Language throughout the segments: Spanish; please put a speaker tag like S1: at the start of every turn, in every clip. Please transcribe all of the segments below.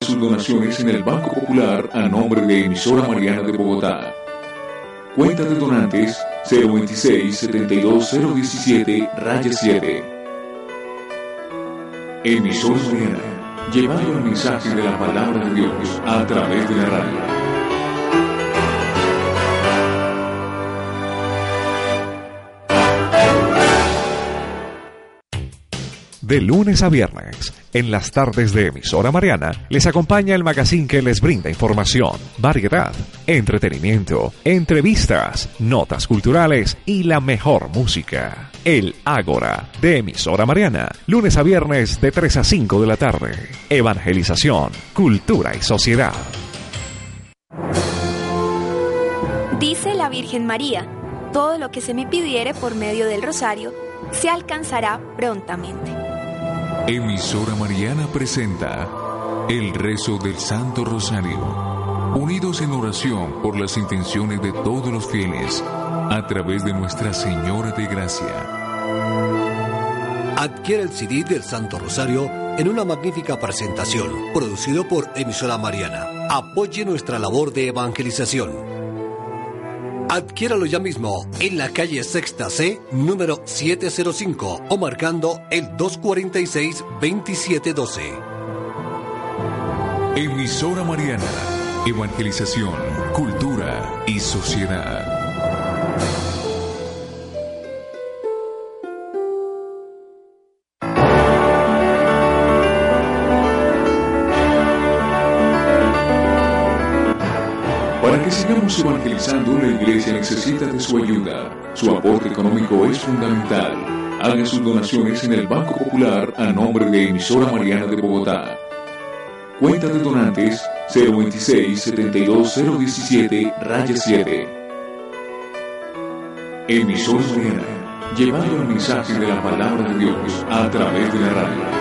S1: Sus donaciones en el Banco Popular a nombre de Emisora Mariana de Bogotá. Cuenta de donantes 026 72017 raya 7. Emisora Mariana, llevando el mensaje de la palabra de Dios a través de la radio.
S2: De lunes a viernes, en las tardes de emisora Mariana, les acompaña el magazine que les brinda información, variedad, entretenimiento, entrevistas, notas culturales y la mejor música. El Ágora, de emisora Mariana, lunes a viernes de 3 a 5 de la tarde. Evangelización, cultura y sociedad.
S3: Dice la Virgen María, todo lo que se me pidiere por medio del rosario, se alcanzará prontamente.
S1: Emisora Mariana presenta el rezo del Santo Rosario, unidos en oración por las intenciones de todos los fieles, a través de Nuestra Señora de Gracia.
S4: Adquiere el CD del Santo Rosario en una magnífica presentación, producido por Emisora Mariana. Apoye nuestra labor de evangelización. Adquiéralo ya mismo en la calle Sexta C, número 705 o marcando el 246-2712.
S1: Emisora Mariana, Evangelización, Cultura y Sociedad. Que sigamos evangelizando, la iglesia necesita de su ayuda. Su aporte económico es fundamental. Haga sus donaciones en el Banco Popular a nombre de Emisora Mariana de Bogotá. Cuenta de donantes 026 72017 raya 7. Emisora Mariana, llevando el mensaje de la palabra de Dios a través de la radio.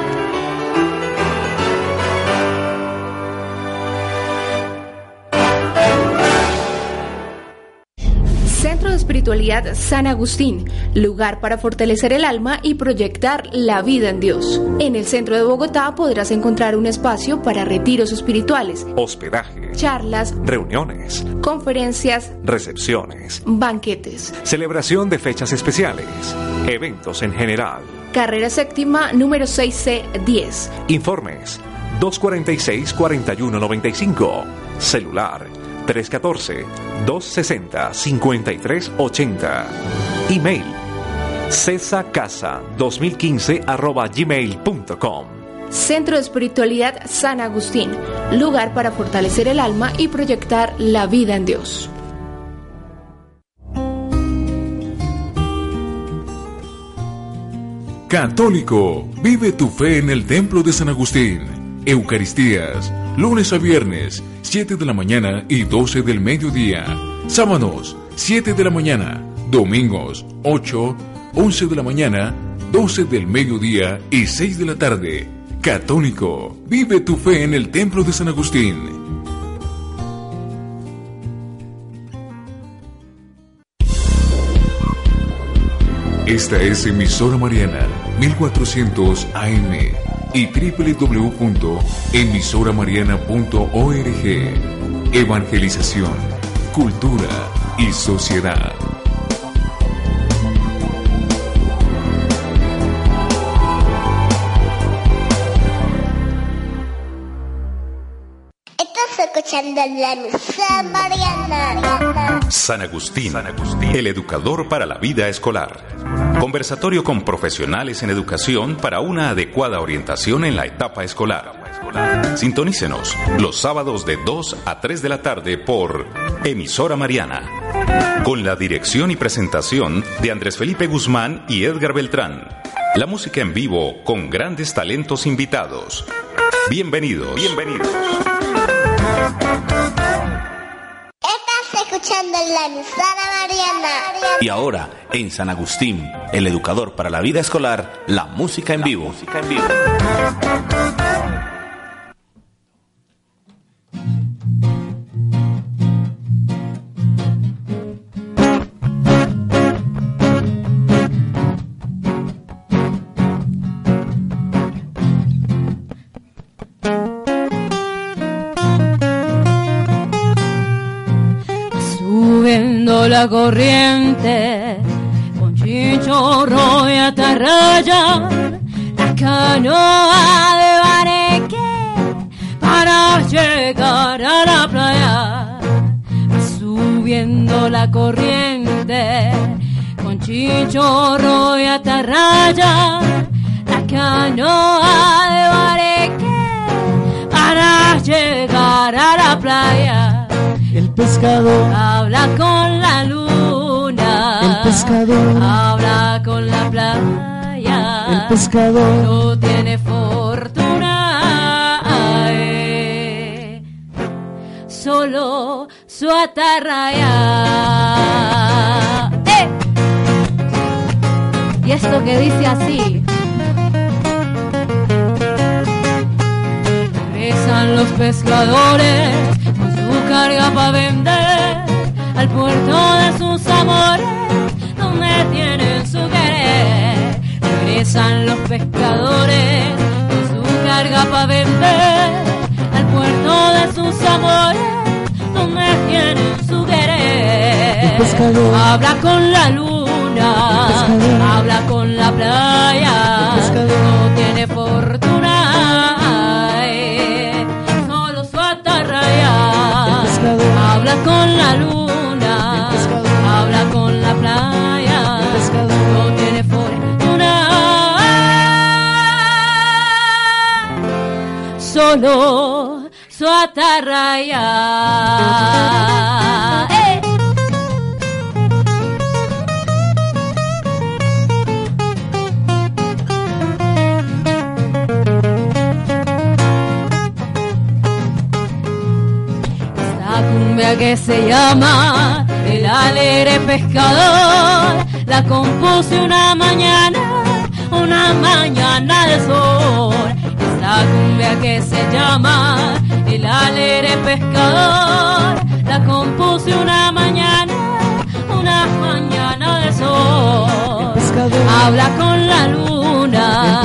S3: Espiritualidad San Agustín, lugar para fortalecer el alma y proyectar la vida en Dios. En el centro de Bogotá podrás encontrar un espacio para retiros espirituales,
S2: Hospedaje,
S3: charlas,
S2: reuniones,
S3: conferencias,
S2: recepciones,
S3: banquetes.
S2: celebración de fechas especiales, eventos en general.
S3: Carrera séptima número 6C10.
S2: Informes 246-4195. Celular 314-260-5380. Email cesacasa2015 arroba gmail.com.
S3: Centro de Espiritualidad San Agustín, lugar para fortalecer el alma y proyectar la vida en Dios.
S1: Católico, vive tu fe en el Templo de San Agustín. Eucaristías, lunes a viernes, 7 de la mañana y 12 del mediodía. Sábados, 7 de la mañana. Domingos, 8, 11 de la mañana, 12 del mediodía y 6 de la tarde. Católico, vive tu fe en el Templo de San Agustín. Esta es emisora Mariana 1400 AM y www.emisoramariana.org. Evangelización, cultura y sociedad.
S5: Estás escuchando la emisora Mariana.
S6: San Agustín, el educador para la vida escolar. Conversatorio con profesionales en educación para una adecuada orientación en la etapa escolar. Sintonícenos los sábados de 2 a 3 de la tarde por Emisora Mariana. Con la dirección y presentación de Andrés Felipe Guzmán y Edgar Beltrán. La música en vivo con grandes talentos invitados. Bienvenidos. Bienvenidos.
S5: Y ahora, en San Agustín, el educador para la vida escolar, la. Música en vivo.
S7: La corriente con chinchorro y atarraya la canoa de Bareque para llegar a la playa. Subiendo la corriente con chinchorro y atarraya la canoa de Bareque para llegar a la playa.
S8: Pescador
S7: Habla con la luna.
S8: El pescador.
S7: Habla con la playa.
S8: El pescador
S7: No tiene fortuna. ay, Solo su atarraya. ¡Eh! Y esto que dice así. Regresan los pescadores carga para vender al puerto de sus amores, donde tienen su querer. Regresan los pescadores con su carga para vender al puerto de sus amores, donde tienen su querer. Habla con la luna, habla con la playa, no tiene con la luna, habla con la playa, no tiene fortuna, solo su atarraya. Cumbia que se llama El alegre pescador. La compuse una mañana, una mañana de sol. Esta cumbia que se llama El alegre pescador. La compuse una mañana, una mañana de sol. Habla con la luna,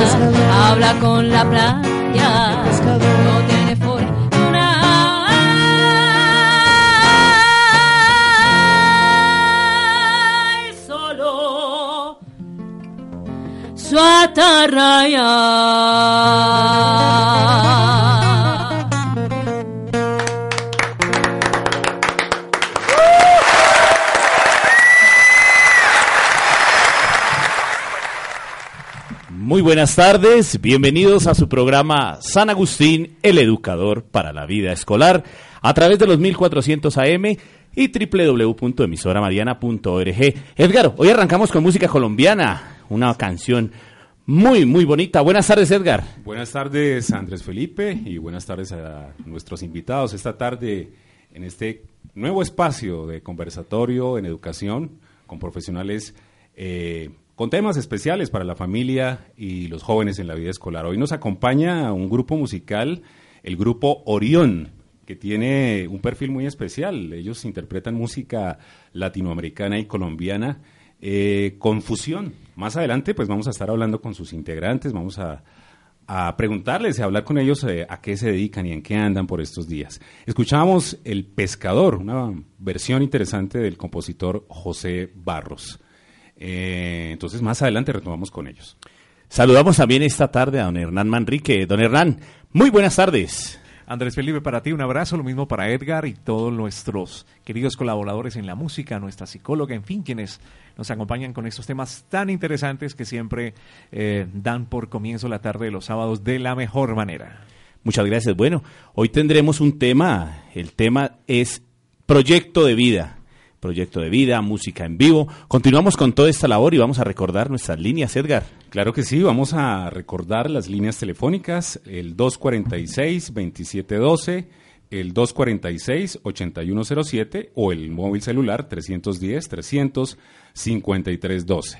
S7: habla con la playa, atarraya.
S9: Muy buenas tardes, bienvenidos a su programa San Agustín, el educador para la vida escolar, a través de los 1400 AM y www.emisoramariana.org. Edgar, hoy arrancamos con música colombiana, una canción muy, muy bonita. Buenas tardes, Edgar.
S10: Buenas tardes, Andrés Felipe, y buenas tardes a nuestros invitados esta tarde en este nuevo espacio de conversatorio en educación con profesionales eh, con temas especiales para la familia y los jóvenes en la vida escolar. Hoy nos acompaña un grupo musical, el grupo Orión, que tiene un perfil muy especial. Ellos interpretan música latinoamericana y colombiana eh, con fusión. Más adelante, pues vamos a estar hablando con sus integrantes, vamos a, a preguntarles y a hablar con ellos eh, a qué se dedican y en qué andan por estos días. Escuchamos El Pescador, una versión interesante del compositor José Barros. Eh, entonces, más adelante retomamos con ellos.
S9: Saludamos también esta tarde a don Hernán Manrique. Don Hernán, muy buenas tardes.
S11: Andrés Felipe, para ti un abrazo, lo mismo para Edgar y todos nuestros queridos colaboradores en la música, nuestra psicóloga, en fin, quienes nos acompañan con estos temas tan interesantes que siempre eh, dan por comienzo la tarde de los sábados de la mejor manera.
S9: Muchas gracias. Bueno, hoy tendremos un tema, el tema es proyecto de vida. Proyecto de vida, música en vivo. Continuamos con toda esta labor y vamos a recordar nuestras líneas, Edgar.
S10: Claro que sí, vamos a recordar las líneas telefónicas, el 246-2712, el 246-8107 o el móvil celular 310-300-5312.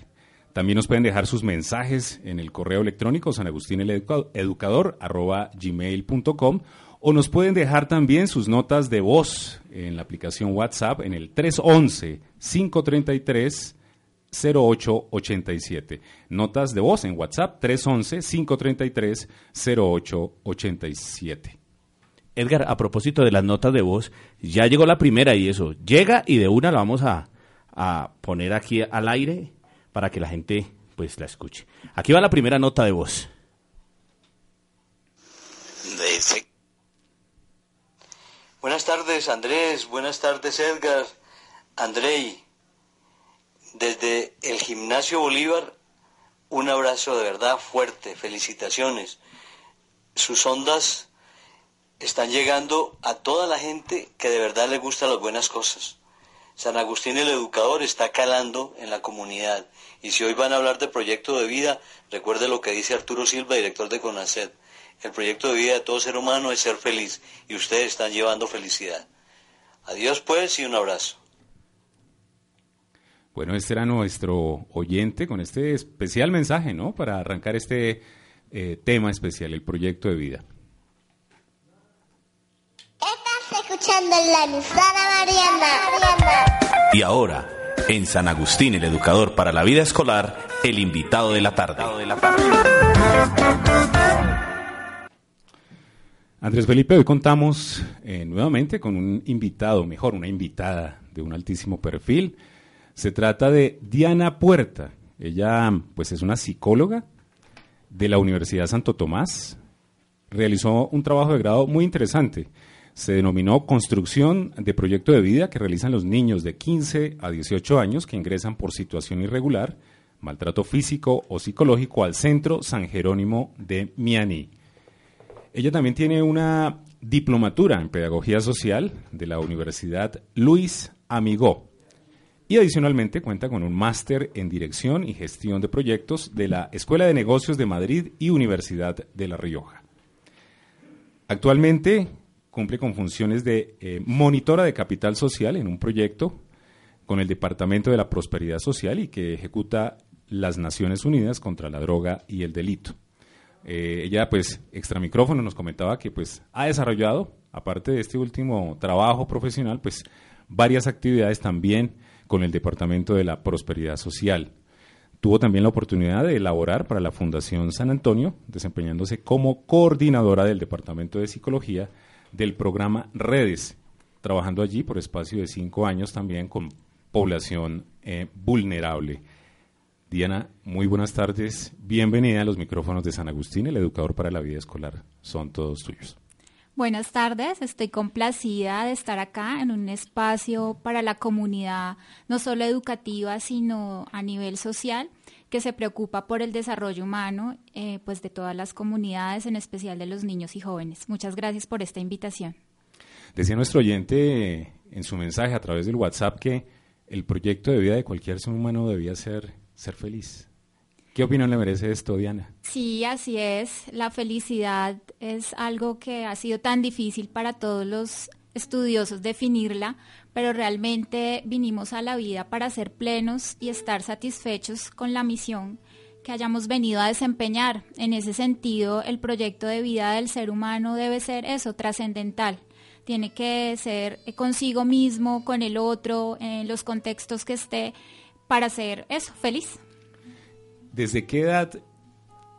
S10: También nos pueden dejar sus mensajes en el correo electrónico sanagustineleducador.gmail.com o nos pueden dejar también sus notas de voz en la aplicación WhatsApp en el 311-533 0887. Notas de voz en WhatsApp 311-533-0887.
S9: Edgar, a propósito de las notas de voz, ya llegó la primera y eso, llega y de una la vamos a, a poner aquí al aire para que la gente pues la escuche. Aquí va la primera nota de voz.
S12: Buenas tardes Andrés, buenas tardes Edgar, Andrei, desde el Gimnasio Bolívar, un abrazo de verdad fuerte, felicitaciones. Sus ondas están llegando a toda la gente que de verdad le gustan las buenas cosas. San Agustín el Educador está calando en la comunidad. Y si hoy van a hablar de proyecto de vida, recuerde lo que dice Arturo Silva, director de CONACET. El proyecto de vida de todo ser humano es ser feliz y ustedes están llevando felicidad. Adiós pues y un abrazo.
S10: Bueno, este era nuestro oyente con este especial mensaje, ¿no? Para arrancar este eh, tema especial, el proyecto de vida.
S5: Estás escuchando la emisora Mariana.
S13: Y ahora, en San Agustín, el educador para la vida escolar, el invitado de la tarde.
S10: Andrés Felipe, hoy contamos eh, nuevamente con un invitado, mejor, una invitada de un altísimo perfil. Se trata de Diana Puerta. Ella, pues, es una psicóloga de la Universidad Santo Tomás. Realizó un trabajo de grado muy interesante. Se denominó Construcción de Proyecto de Vida que realizan los niños de 15 a 18 años que ingresan por situación irregular, maltrato físico o psicológico al Centro San Jerónimo de Miani. Ella también tiene una diplomatura en Pedagogía Social de la Universidad Luis Amigó y adicionalmente cuenta con un máster en Dirección y Gestión de Proyectos de la Escuela de Negocios de Madrid y Universidad de La Rioja. Actualmente cumple con funciones de eh, monitora de capital social en un proyecto con el Departamento de la Prosperidad Social y que ejecuta las Naciones Unidas contra la droga y el delito. Eh, ella, pues, extra micrófono nos comentaba que, pues, ha desarrollado, aparte de este último trabajo profesional, pues, varias actividades también con el Departamento de la Prosperidad Social. Tuvo también la oportunidad de elaborar para la Fundación San Antonio, desempeñándose como coordinadora del Departamento de Psicología del programa Redes, trabajando allí por espacio de cinco años también con población eh, vulnerable. Diana, muy buenas tardes. Bienvenida a los micrófonos de San Agustín, el educador para la vida escolar. Son todos tuyos.
S14: Buenas tardes, estoy complacida de estar acá en un espacio para la comunidad, no solo educativa, sino a nivel social, que se preocupa por el desarrollo humano eh, pues de todas las comunidades, en especial de los niños y jóvenes. Muchas gracias por esta invitación.
S10: Decía nuestro oyente en su mensaje a través del WhatsApp que el proyecto de vida de cualquier ser humano debía ser ser feliz. ¿Qué opinión le merece esto, Diana?
S14: Sí, así es. La felicidad es algo que ha sido tan difícil para todos los estudiosos definirla, pero realmente vinimos a la vida para ser plenos y estar satisfechos con la misión que hayamos venido a desempeñar. En ese sentido, el proyecto de vida del ser humano debe ser eso, trascendental. Tiene que ser consigo mismo, con el otro, en los contextos que esté, para ser eso, feliz.
S10: ¿Desde qué edad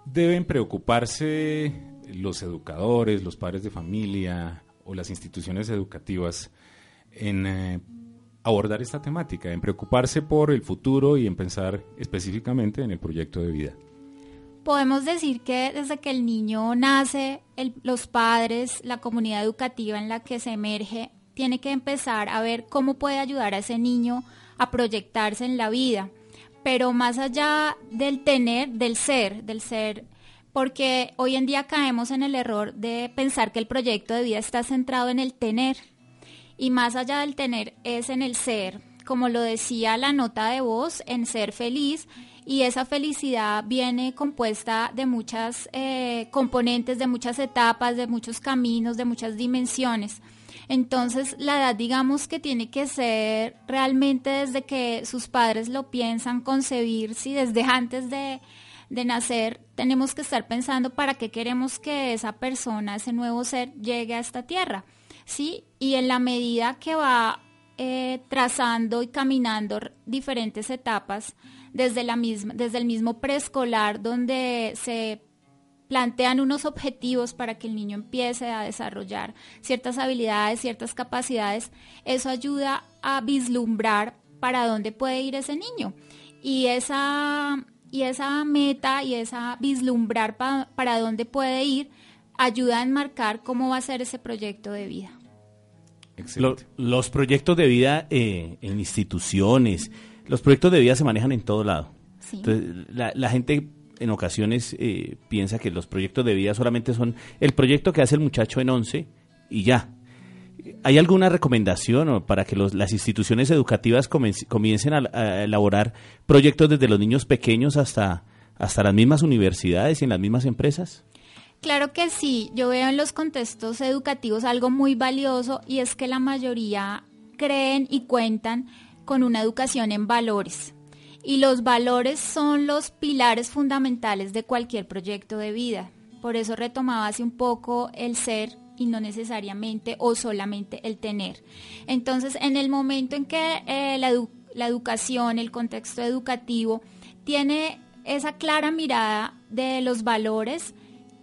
S10: deben preocuparse los educadores, los padres de familia o las instituciones educativas en eh, abordar esta temática, en preocuparse por el futuro y en pensar específicamente en el proyecto de vida?
S14: Podemos decir que desde que el niño nace, los padres, la comunidad educativa en la que se emerge, tiene que empezar a ver cómo puede ayudar a ese niño a proyectarse en la vida pero más allá del tener, del ser, del ser, porque hoy en día caemos en el error de pensar que el proyecto de vida está centrado en el tener, y más allá del tener es en el ser, como lo decía la nota de voz, en ser feliz, y esa felicidad viene compuesta de muchas eh, componentes, de muchas etapas, de muchos caminos, de muchas dimensiones. Entonces, la edad, digamos que tiene que ser realmente desde que sus padres lo piensan concebir, si desde antes de, de nacer tenemos que estar pensando para qué queremos que esa persona, ese nuevo ser, llegue a esta tierra. ¿Sí? Y en la medida que va eh, trazando y caminando diferentes etapas, desde, la misma, desde el mismo preescolar, donde se plantean unos objetivos para que el niño empiece a desarrollar ciertas habilidades, ciertas capacidades, eso ayuda a vislumbrar para dónde puede ir ese niño. Y esa, y esa meta y esa vislumbrar para dónde puede ir ayuda a enmarcar cómo va a ser ese proyecto de vida.
S9: los proyectos de vida eh, en instituciones, los proyectos de vida se manejan en todo lado. Entonces, la, gente en ocasiones eh, piensa que los proyectos de vida solamente son el proyecto que hace el muchacho en 11 y ya. ¿Hay alguna recomendación para que las instituciones educativas comiencen a, elaborar proyectos desde los niños pequeños hasta, hasta las mismas universidades y en las mismas empresas?
S14: Claro que sí, yo veo en los contextos educativos algo muy valioso y es que la mayoría creen y cuentan con una educación en valores. Y los valores son los pilares fundamentales de cualquier proyecto de vida. Por eso retomaba hace un poco el ser y no necesariamente o solamente el tener. Entonces, en el momento en que eh, la, la educación, el contexto educativo, tiene esa clara mirada de los valores,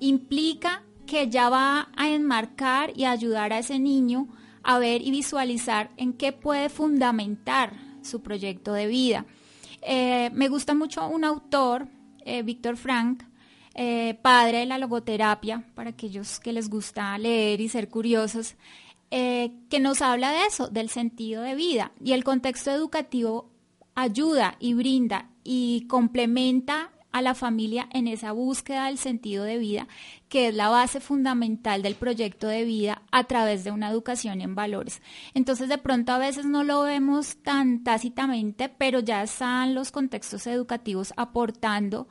S14: implica que ya va a enmarcar y ayudar a ese niño a ver y visualizar en qué puede fundamentar su proyecto de vida. Eh, me gusta mucho un autor, eh, Víctor Frank, eh, padre de la logoterapia, para aquellos que les gusta leer y ser curiosos, que nos habla de eso, del sentido de vida. Y el contexto educativo ayuda y brinda y complementa a la familia en esa búsqueda del sentido de vida, que es la base fundamental del proyecto de vida a través de una educación en valores. Entonces, de pronto a veces no lo vemos tan tácitamente, pero ya están los contextos educativos aportando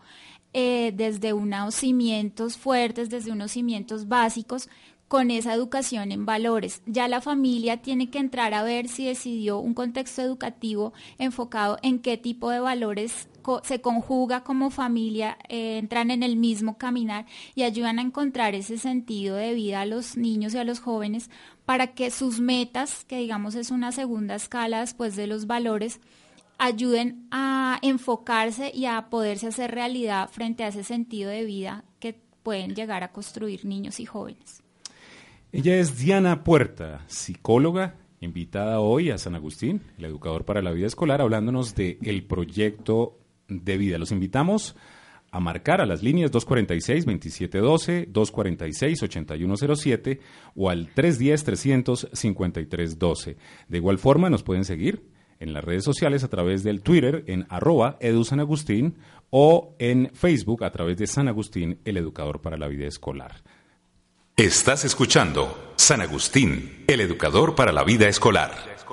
S14: eh, desde unos cimientos fuertes, desde unos cimientos básicos, con esa educación en valores. Ya la familia tiene que entrar a ver si decidió un contexto educativo enfocado en qué tipo de valores se conjuga como familia, eh, entran en el mismo caminar y ayudan a encontrar ese sentido de vida a los niños y a los jóvenes para que sus metas, que digamos es una segunda escala después de los valores, ayuden a enfocarse y a poderse hacer realidad frente a ese sentido de vida que pueden llegar a construir niños y jóvenes.
S10: Ella es Diana Puerta, psicóloga, invitada hoy a San Agustín, el educador para la vida escolar, hablándonos de el proyecto de vida. Los invitamos a marcar a las líneas 246-2712, 246-8107 o al 310-353-12. De igual forma, nos pueden seguir en las redes sociales a través del Twitter en arroba edusanagustín o en Facebook a través de San Agustín, el educador para la vida escolar.
S6: Estás escuchando San Agustín, el educador para la vida escolar.
S5: Estás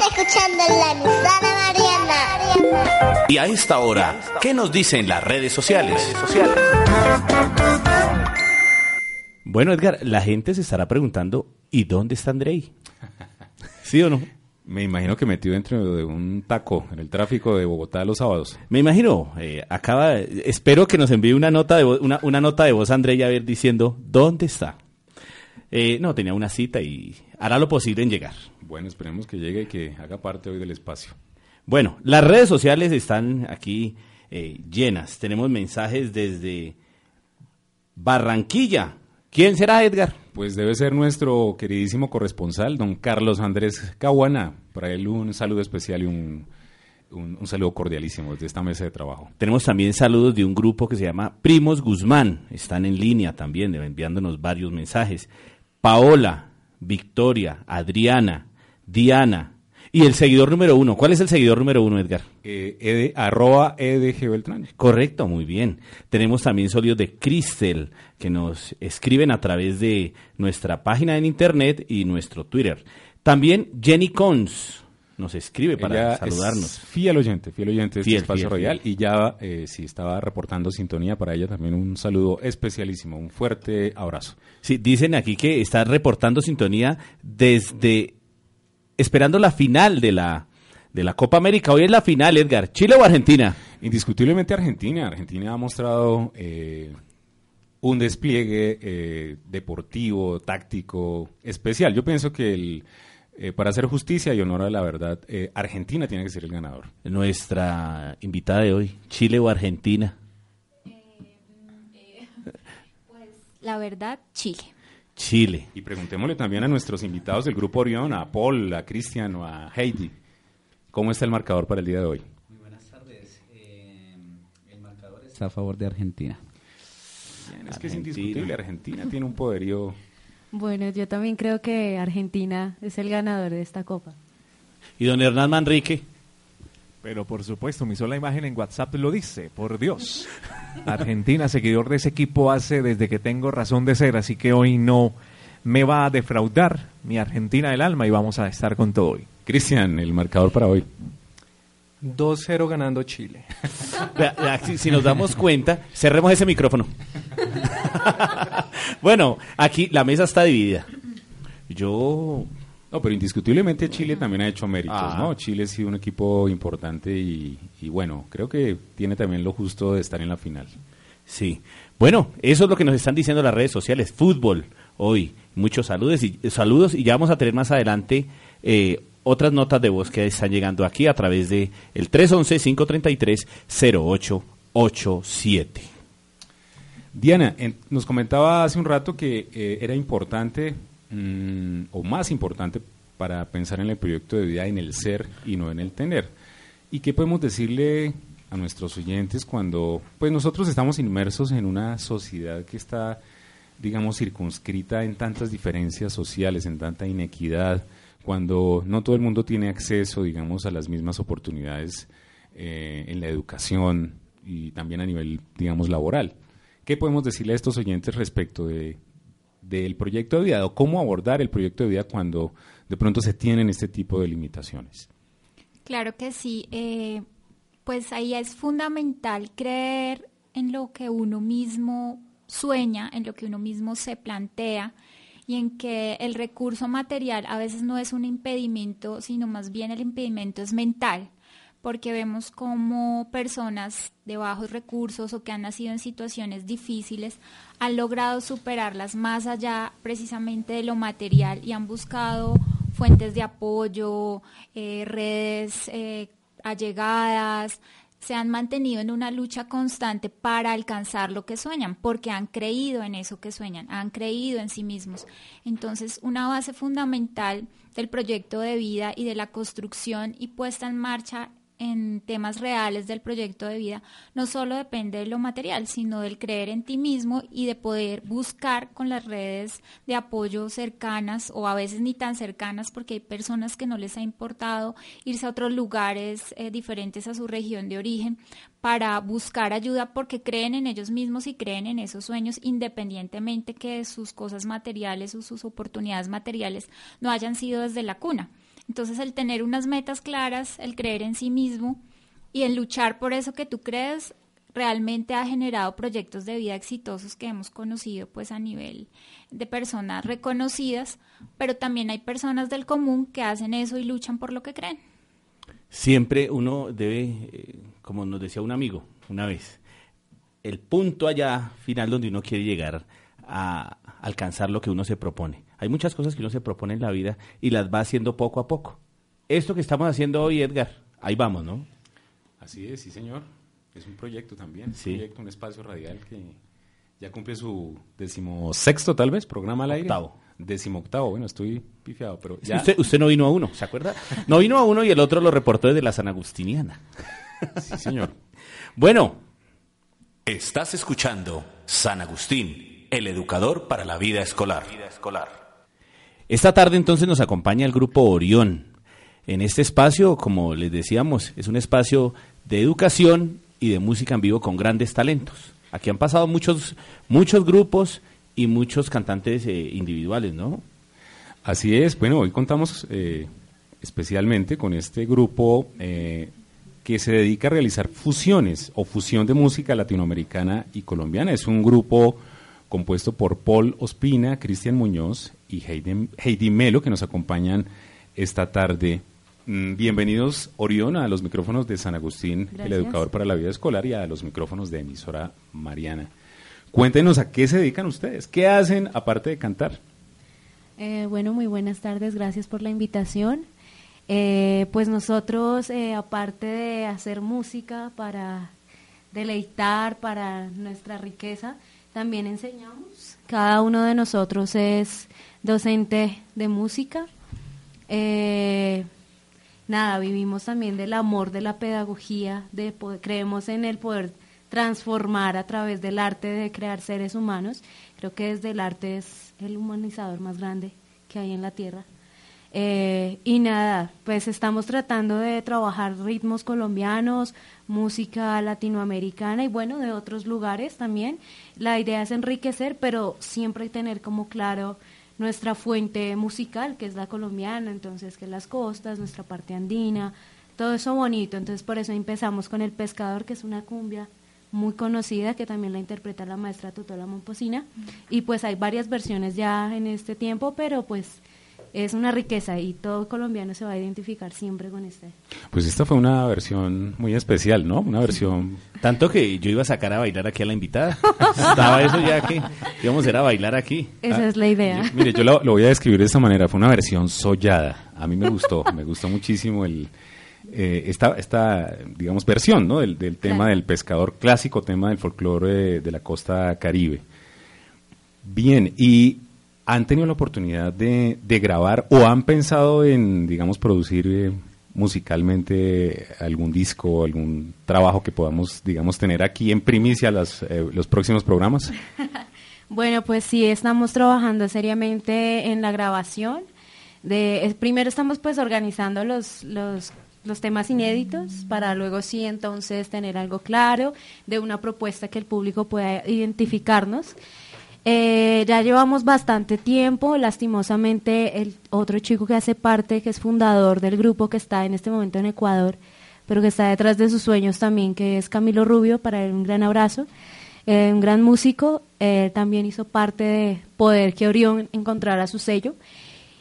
S5: escuchando la emisora Mariana.
S13: Y a esta hora, ¿qué nos dicen las redes sociales?
S9: Bueno, Edgar, la gente se estará preguntando, ¿y dónde está Andrei? ¿Sí o no?
S10: Me imagino que metido dentro de un taco en el tráfico de Bogotá los sábados.
S9: Me imagino, eh, acaba, espero que nos envíe una nota de una, una nota de voz Andrei a ver diciendo dónde está. Eh, no, tenía una cita y hará lo posible en llegar.
S10: Bueno, esperemos que llegue y que haga parte hoy del espacio.
S9: Bueno, las redes sociales están aquí eh, llenas. Tenemos mensajes desde Barranquilla. ¿Quién será Edgar?
S10: Pues debe ser nuestro queridísimo corresponsal, don Carlos Andrés Caguana. Para él un saludo especial y un, un, saludo cordialísimo desde esta mesa de trabajo.
S9: Tenemos también saludos de un grupo que se llama Primos Guzmán. Están en línea también, enviándonos varios mensajes. Paola, Victoria, Adriana, Diana y el seguidor número uno. ¿Cuál es el seguidor número uno, Edgar?
S10: Eh, arroba EDG Beltrán.
S9: Correcto, muy bien. Tenemos también sólidos de Cristel que nos escriben a través de nuestra página en internet y nuestro Twitter. También Jenny Cons. nos escribe para
S10: Ella es
S9: saludarnos.
S10: Fiel oyente, fiel oyente de este espacio radial. Y ya, eh, si estaba reportando sintonía para ella, también un saludo especialísimo, un fuerte abrazo.
S9: Sí, dicen aquí que está reportando sintonía desde esperando la final de la de la Copa América. Hoy es la final, Edgar. ¿Chile o Argentina?
S10: Indiscutiblemente Argentina. Argentina ha mostrado eh, un despliegue eh, deportivo, táctico, especial. Yo pienso que el, eh, para hacer justicia y honor a la verdad, eh, Argentina tiene que ser el ganador.
S9: Nuestra invitada de hoy, Chile o Argentina.
S14: La verdad, Chile.
S9: Chile.
S10: Y preguntémosle también a nuestros invitados del Grupo Orión, a Paul, a Cristian o a Heidi, ¿cómo está el marcador para el día de hoy?
S15: Muy buenas tardes. el marcador está a favor de Argentina.
S10: Bien, es que es indiscutible, Argentina tiene un poderío...
S16: Bueno, yo también creo que Argentina es el ganador de esta copa.
S9: ¿Y don Hernán Manrique?
S2: Pero por supuesto, mi sola imagen en WhatsApp lo dice, por Dios. Argentina, seguidor de ese equipo hace desde que tengo razón de ser, así que hoy no me va a defraudar mi Argentina del alma y vamos a estar con todo hoy.
S10: Cristian, el marcador para hoy.
S17: 2-0 ganando Chile.
S9: Si nos damos cuenta, cerremos ese micrófono. bueno, aquí la mesa está dividida. Yo
S10: No, pero indiscutiblemente Chile también ha hecho méritos,
S9: Ah.
S10: ¿no? Chile ha sido un equipo importante y, y bueno, creo que tiene también lo justo de estar en la final.
S9: Sí. Bueno, eso es lo que nos están diciendo las redes sociales. Fútbol hoy. Muchos saludos y, saludos y ya vamos a tener más adelante eh, otras notas de voz que están llegando aquí a través de el 311-533-0887.
S10: Diana, en- nos comentaba hace un rato que eh, era importante, mm, o más importante, para pensar en el proyecto de vida en el ser y no en el tener. ¿Y qué podemos decirle a nuestros oyentes cuando pues nosotros estamos inmersos en una sociedad que está, digamos, circunscrita en tantas diferencias sociales, en tanta inequidad, cuando no todo el mundo tiene acceso, digamos, a las mismas oportunidades eh, en la educación y también a nivel, digamos, laboral? ¿Qué podemos decirle a estos oyentes respecto de, del proyecto de vida o cómo abordar el proyecto de vida cuando de pronto se tienen este tipo de limitaciones?
S14: Claro que sí. eh, pues ahí es fundamental creer en lo que uno mismo sueña, en lo que uno mismo se plantea y en que el recurso material a veces no es un impedimento, sino más bien el impedimento es mental, porque vemos como personas de bajos recursos o que han nacido en situaciones difíciles han logrado superarlas más allá precisamente de lo material y han buscado fuentes de apoyo, eh, redes eh, allegadas, se han mantenido en una lucha constante para alcanzar lo que sueñan, porque han creído en eso que sueñan, han creído en sí mismos. Entonces, una base fundamental del proyecto de vida y de la construcción y puesta en marcha en temas reales del proyecto de vida no solo depende de lo material, sino del creer en ti mismo y de poder buscar con las redes de apoyo cercanas o a veces ni tan cercanas porque hay personas que no les ha importado irse a otros lugares eh, diferentes a su región de origen para buscar ayuda porque creen en ellos mismos y creen en esos sueños independientemente que sus cosas materiales o sus oportunidades materiales no hayan sido desde la cuna. Entonces el tener unas metas claras, el creer en sí mismo y el luchar por eso que tú crees realmente ha generado proyectos de vida exitosos que hemos conocido pues a nivel de personas reconocidas, pero también hay personas del común que hacen eso y luchan por lo que creen.
S9: Siempre uno debe, eh, como nos decía un amigo una vez, el punto allá final donde uno quiere llegar a alcanzar lo que uno se propone. Hay muchas cosas que uno se propone en la vida y las va haciendo poco a poco. Esto que estamos haciendo hoy, Edgar, ahí vamos, ¿no?
S10: Así es, sí señor. Es un proyecto también,
S9: Sí.
S10: un proyecto, un espacio radial que ya cumple su decimosexto tal vez, programa al aire.
S9: Octavo.
S10: Decimoctavo, bueno, estoy pifiado, pero ya...
S9: Usted, usted no vino a uno, ¿se acuerda? No vino a uno y el otro lo reportó desde la San Agustiniana.
S10: Sí, señor.
S9: Bueno,
S13: Estás escuchando San Agustín, el educador para la vida escolar.
S9: Esta tarde entonces nos acompaña el grupo Orión. En este espacio, como les decíamos, es un espacio de educación y de música en vivo con grandes talentos. Aquí han pasado muchos, muchos grupos y muchos cantantes eh, individuales, ¿no?
S10: Así es, bueno, hoy contamos eh, especialmente con este grupo eh, que se dedica a realizar fusiones o fusión de música latinoamericana y colombiana. Es un grupo compuesto por Paul Ospina, Cristian Muñoz y Heidi, Heidi Melo que nos acompañan esta tarde. Mm, Bienvenidos, Orión, a los micrófonos de San Agustín, el educador para la vida escolar, y a los micrófonos de emisora Mariana. Cuéntenos a qué se dedican ustedes, qué hacen aparte de cantar.
S16: Eh, bueno, muy buenas tardes, gracias por la invitación. Eh, pues nosotros, eh, aparte de hacer música para deleitar, para nuestra riqueza, también enseñamos. Cada uno de nosotros es docente de música. Eh, nada, vivimos también del amor de la pedagogía, de poder- creemos en el poder transformar a través del arte de crear seres humanos. Creo que desde el arte es el humanizador más grande que hay en la tierra. Eh, y nada, pues estamos tratando de trabajar ritmos colombianos, música latinoamericana y bueno, de otros lugares también. La idea es enriquecer, pero siempre tener como claro nuestra fuente musical, que es la colombiana, entonces que las costas, nuestra parte andina, todo eso bonito. Entonces por eso empezamos con El Pescador, que es una cumbia muy conocida, que también la interpreta la maestra Tutola Momposina. Y pues hay varias versiones ya en este tiempo, pero pues es una riqueza y todo colombiano se va a identificar siempre con este.
S10: Pues esta fue una versión muy especial, ¿no? Una versión...
S9: Tanto que yo iba a sacar a bailar aquí a la invitada. Estaba eso ya que íbamos a ir a bailar aquí.
S16: Esa es la idea.
S10: Mire, yo lo, lo voy a describir de esta manera. Fue una versión sollada. A mí me gustó, me gustó muchísimo el, eh, esta, esta, digamos, versión ¿no? del, del tema
S16: Claro.
S10: del pescador, clásico tema del folclore de la costa caribe. Bien, y han tenido la oportunidad de, de grabar o han pensado en, digamos, producir eh, musicalmente algún disco, algún trabajo que podamos, digamos, tener aquí en primicia las, eh, los próximos programas?
S16: Bueno, pues sí, estamos trabajando seriamente en la grabación. De, primero estamos pues organizando los, los, los temas inéditos para luego sí entonces tener algo claro de una propuesta que el público pueda identificarnos. Eh, ya llevamos bastante tiempo, lastimosamente el otro chico que hace parte, que es fundador del grupo que está en este momento en Ecuador, pero que está detrás de sus sueños también, que es Camilo Rubio, para él un gran abrazo, eh, un gran músico, eh, también hizo parte de poder que Orión encontrara su sello.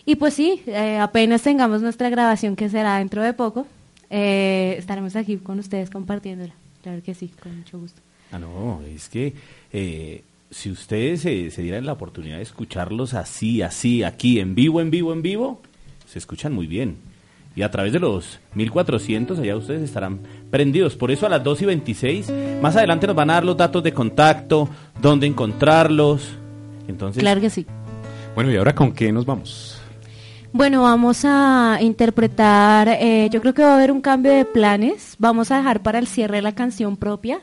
S16: Y pues sí, eh, apenas tengamos nuestra grabación, que será dentro de poco, eh, estaremos aquí con ustedes compartiéndola. Claro que sí, con mucho gusto.
S9: Ah, no, es que si ustedes se, se dieran la oportunidad de escucharlos así, así, aquí, en vivo, en vivo, en vivo, se escuchan muy bien. Y a través de los 1400, allá ustedes estarán prendidos. Por eso a las 2 y 26, más adelante nos van a dar los datos de contacto, dónde encontrarlos. Entonces,
S16: Claro que sí.
S10: Bueno, ¿y ahora con qué nos vamos?
S16: Bueno, vamos a interpretar, eh, yo creo que va a haber un cambio de planes, vamos a dejar para el cierre la canción propia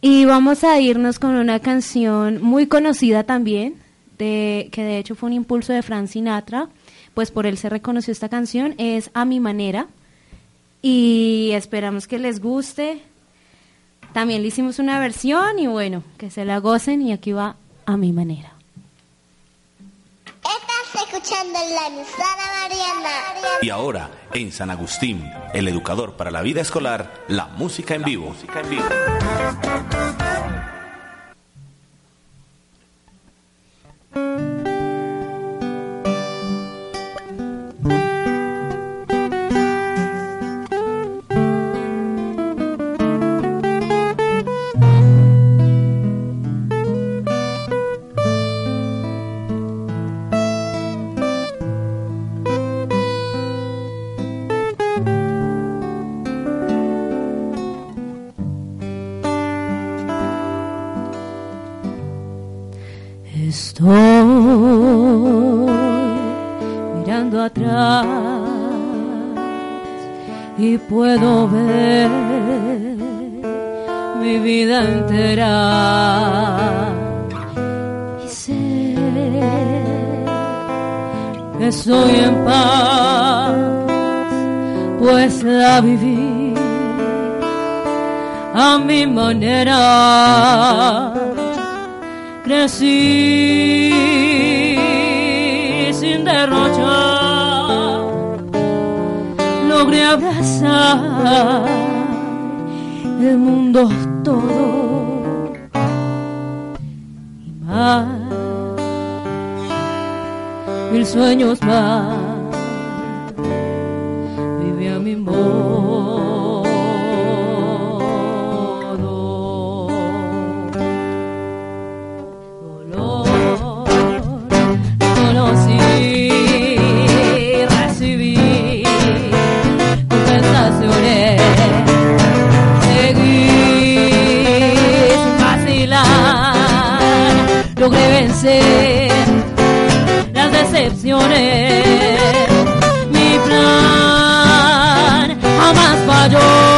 S16: y vamos a irnos con una canción muy conocida también, de, que de hecho fue un impulso de Frank Sinatra, pues por él se reconoció esta canción, es A Mi Manera y esperamos que les guste. También le hicimos una versión y bueno, que se la gocen y aquí va A Mi Manera.
S5: Estás escuchando la emisora Mariana.
S13: Y ahora, en San Agustín, el educador para la vida escolar, la música en. Música en vivo.
S7: Atrás y puedo ver mi vida entera. Y sé que estoy en paz, pues la viví a mi manera crecí sin derrochar abrazar el mundo todo y más, mil sueños más, vive a mi modo. Las decepciones. Mi plan jamás falló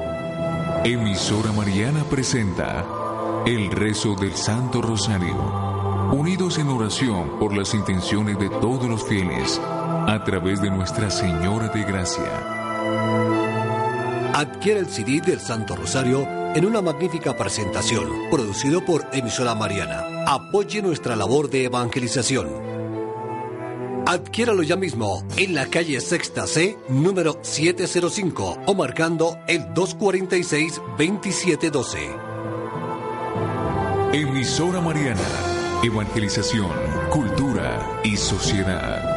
S1: Emisora Mariana presenta el rezo del Santo Rosario, unidos en oración por las intenciones de todos los fieles, a través de Nuestra Señora de Gracia.
S4: Adquiere el CD del Santo Rosario en una magnífica presentación, producido por Emisora Mariana. Apoye nuestra labor de evangelización. Adquiéralo ya mismo en la calle Sexta C, número 705 o marcando el 246-2712.
S1: Emisora Mariana, evangelización, cultura y sociedad.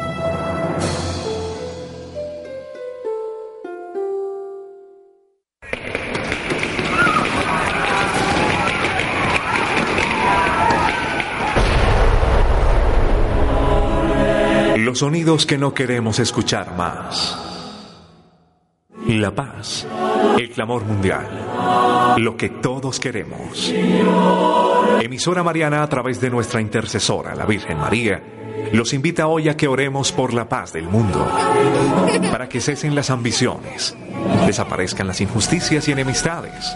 S2: Los sonidos que no queremos escuchar más. La paz, el clamor mundial, lo que todos queremos. Emisora Mariana a través de nuestra intercesora, la Virgen María, los invita hoy a que oremos por la paz del mundo, para que cesen las ambiciones, desaparezcan las injusticias y enemistades,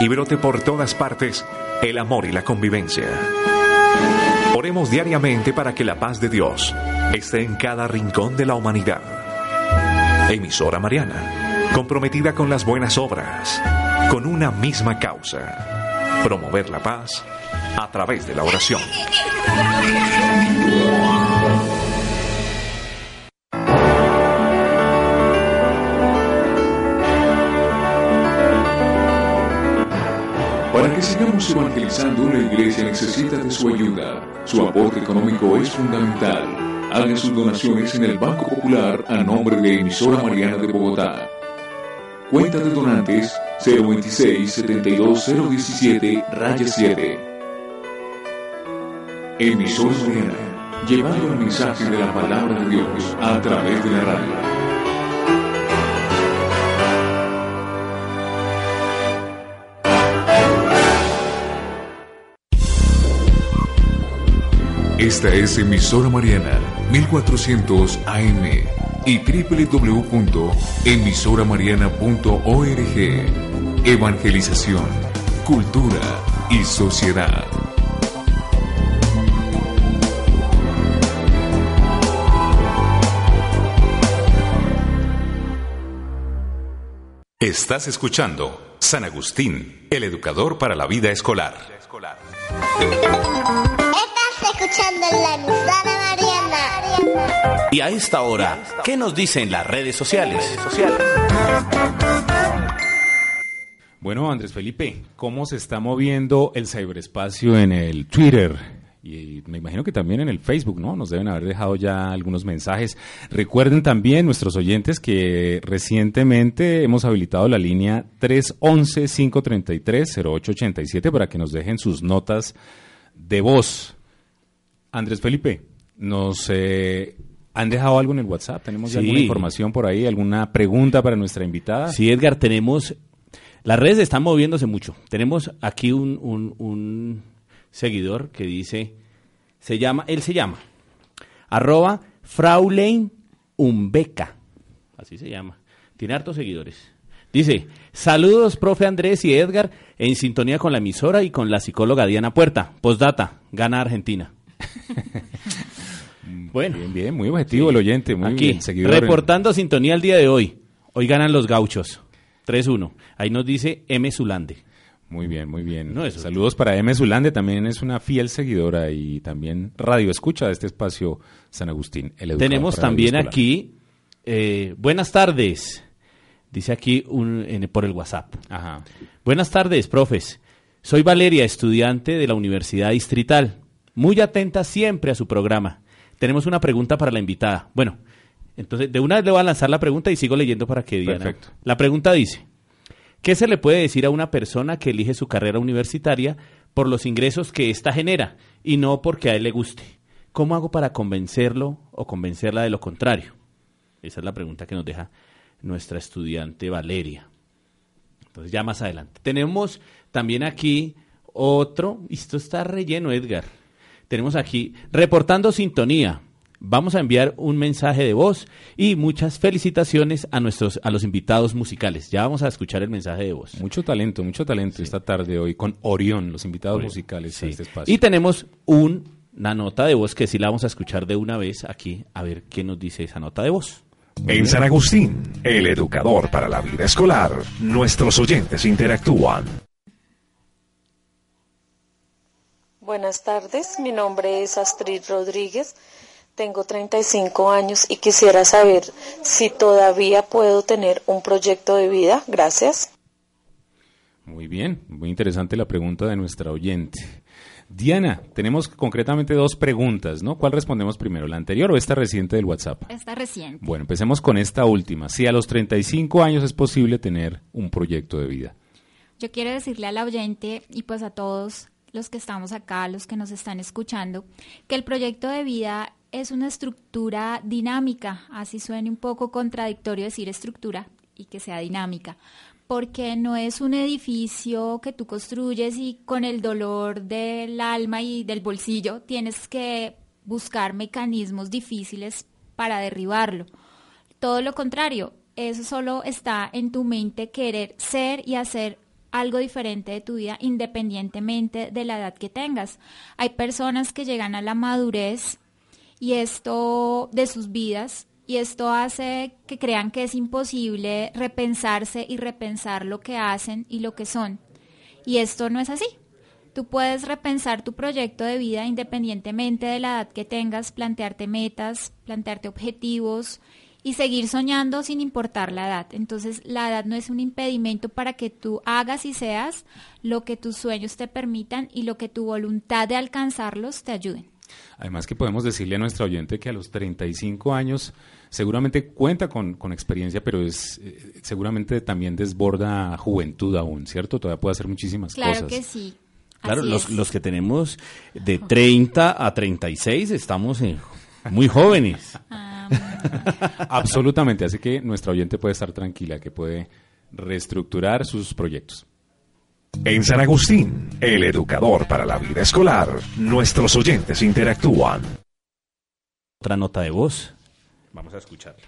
S2: y brote por todas partes el amor y la convivencia. Oremos diariamente para que la paz de Dios esté en cada rincón de la humanidad. Emisora Mariana, comprometida con las buenas obras, con una misma causa, promover la paz a través de la oración.
S1: Para que sigamos evangelizando, la iglesia necesita de su ayuda. Su aporte económico es fundamental. Hagan sus donaciones en el Banco Popular a nombre de Emisora Mariana de Bogotá. Cuenta de donantes 026 72017 raya 7. Emisora Mariana, llevando el mensaje de la palabra de Dios a través de la radio. Esta es emisora Mariana 1400 AM y www.emisoramariana.org. Evangelización, cultura y sociedad.
S6: Estás escuchando San Agustín, el educador para la vida escolar.
S5: Escuchando la emisora Mariana.
S13: Y a esta hora, ¿qué nos dicen las redes sociales?
S10: Bueno, Andrés Felipe, ¿cómo se está moviendo el ciberespacio en el Twitter? Y me imagino que también en el Facebook, ¿no? Nos deben haber dejado ya algunos mensajes. Recuerden también, nuestros oyentes, que recientemente hemos habilitado la línea 311-533-0887 para que nos dejen sus notas de voz. Andrés Felipe, ¿nos eh, han dejado algo en el WhatsApp? ¿Tenemos
S9: Sí.
S10: alguna información por ahí? ¿Alguna pregunta para nuestra invitada?
S9: Sí, Edgar, tenemos... Las redes están moviéndose mucho. Tenemos aquí un, un- un seguidor que dice, se llama, él se llama, arroba Fraulein Umbeca. Así se llama. Tiene hartos seguidores. Dice, saludos, profe Andrés y Edgar, en sintonía con la emisora y con la psicóloga Diana Puerta. Postdata, gana Argentina. Bueno.
S10: Bien, bien, muy objetivo el oyente, muy
S9: Aquí,
S10: bien, seguidor.
S9: reportando sintonía el día de hoy. Hoy ganan los gauchos. 3-1. Ahí nos dice M. Zulande.
S10: Muy bien, muy bien.
S9: No, eso-
S10: Saludos para M. Zulande, también es una fiel seguidora y también radio escucha de este espacio San Agustín. el
S9: Tenemos también aquí, eh, buenas tardes, dice aquí un- en- por el WhatsApp.
S10: Ajá.
S9: Buenas tardes, profes. Soy Valeria, estudiante de la Universidad Distrital. Muy atenta siempre a su programa. Tenemos una pregunta para la invitada. Bueno, entonces de una vez le voy a lanzar la pregunta y sigo leyendo para que Diana.
S10: Perfecto.
S9: La pregunta dice, ¿qué se le puede decir a una persona que elige su carrera universitaria por los ingresos que ésta genera y no porque a él le guste? ¿Cómo hago para convencerlo o convencerla de lo contrario? Esa es la pregunta que nos deja nuestra estudiante Valeria. Entonces ya más adelante. Tenemos también aquí otro, esto está relleno, Edgar. Tenemos aquí, reportando sintonía. Vamos a enviar un mensaje de voz y muchas felicitaciones a nuestros a los invitados musicales. Ya vamos a escuchar el mensaje de voz.
S10: Mucho talento, mucho talento esta tarde hoy con Orión, los invitados
S9: Orión,
S10: musicales
S9: sí.
S10: a este espacio.
S9: Y tenemos un- una nota de voz que sí la vamos a escuchar de una vez aquí, a ver qué nos dice esa nota de voz.
S2: En San Agustín, el educador para la vida escolar, nuestros oyentes interactúan.
S18: Buenas tardes, mi nombre es Astrid Rodríguez, tengo 35 años y quisiera saber si todavía puedo tener un proyecto de vida. Gracias.
S10: Muy bien, muy interesante la pregunta de nuestra oyente. Diana, tenemos concretamente dos preguntas, ¿no? ¿Cuál respondemos primero, la anterior o esta reciente del WhatsApp?
S14: Está reciente.
S10: Bueno, empecemos con esta última. Si a los 35 años es posible tener un proyecto de vida.
S14: Yo quiero decirle al oyente y pues a todos los que estamos acá, los que nos están escuchando, que el proyecto de vida es una estructura dinámica, así suene un poco contradictorio decir estructura y que sea dinámica, porque no es un edificio que tú construyes y con el dolor del alma y del bolsillo tienes que buscar mecanismos difíciles para derribarlo. Todo lo contrario, eso solo está en tu mente querer ser y hacer algo diferente de tu vida independientemente de la edad que tengas. Hay personas que llegan a la madurez y esto de sus vidas y esto hace que crean que es imposible repensarse y repensar lo que hacen y lo que son. Y esto no es así. Tú puedes repensar tu proyecto de vida independientemente de la edad que tengas, plantearte metas, plantearte objetivos y seguir soñando sin importar la edad. Entonces, la edad no es un impedimento para que tú hagas y seas lo que tus sueños te permitan y lo que tu voluntad de alcanzarlos te ayuden.
S10: Además que podemos decirle a nuestra oyente que a los 35 años seguramente cuenta con, experiencia, pero es eh, seguramente también desborda juventud aún, ¿cierto? Todavía puede hacer muchísimas
S14: cosas.
S10: Claro
S14: que sí.
S9: Claro, los, los, que tenemos de 30 a 36 estamos muy jóvenes.
S10: Ah, Absolutamente, así que nuestra oyente puede estar tranquila, que puede reestructurar sus proyectos.
S2: En San Agustín, el educador para la vida escolar, nuestros oyentes interactúan.
S9: Otra nota de voz. Vamos a escucharla.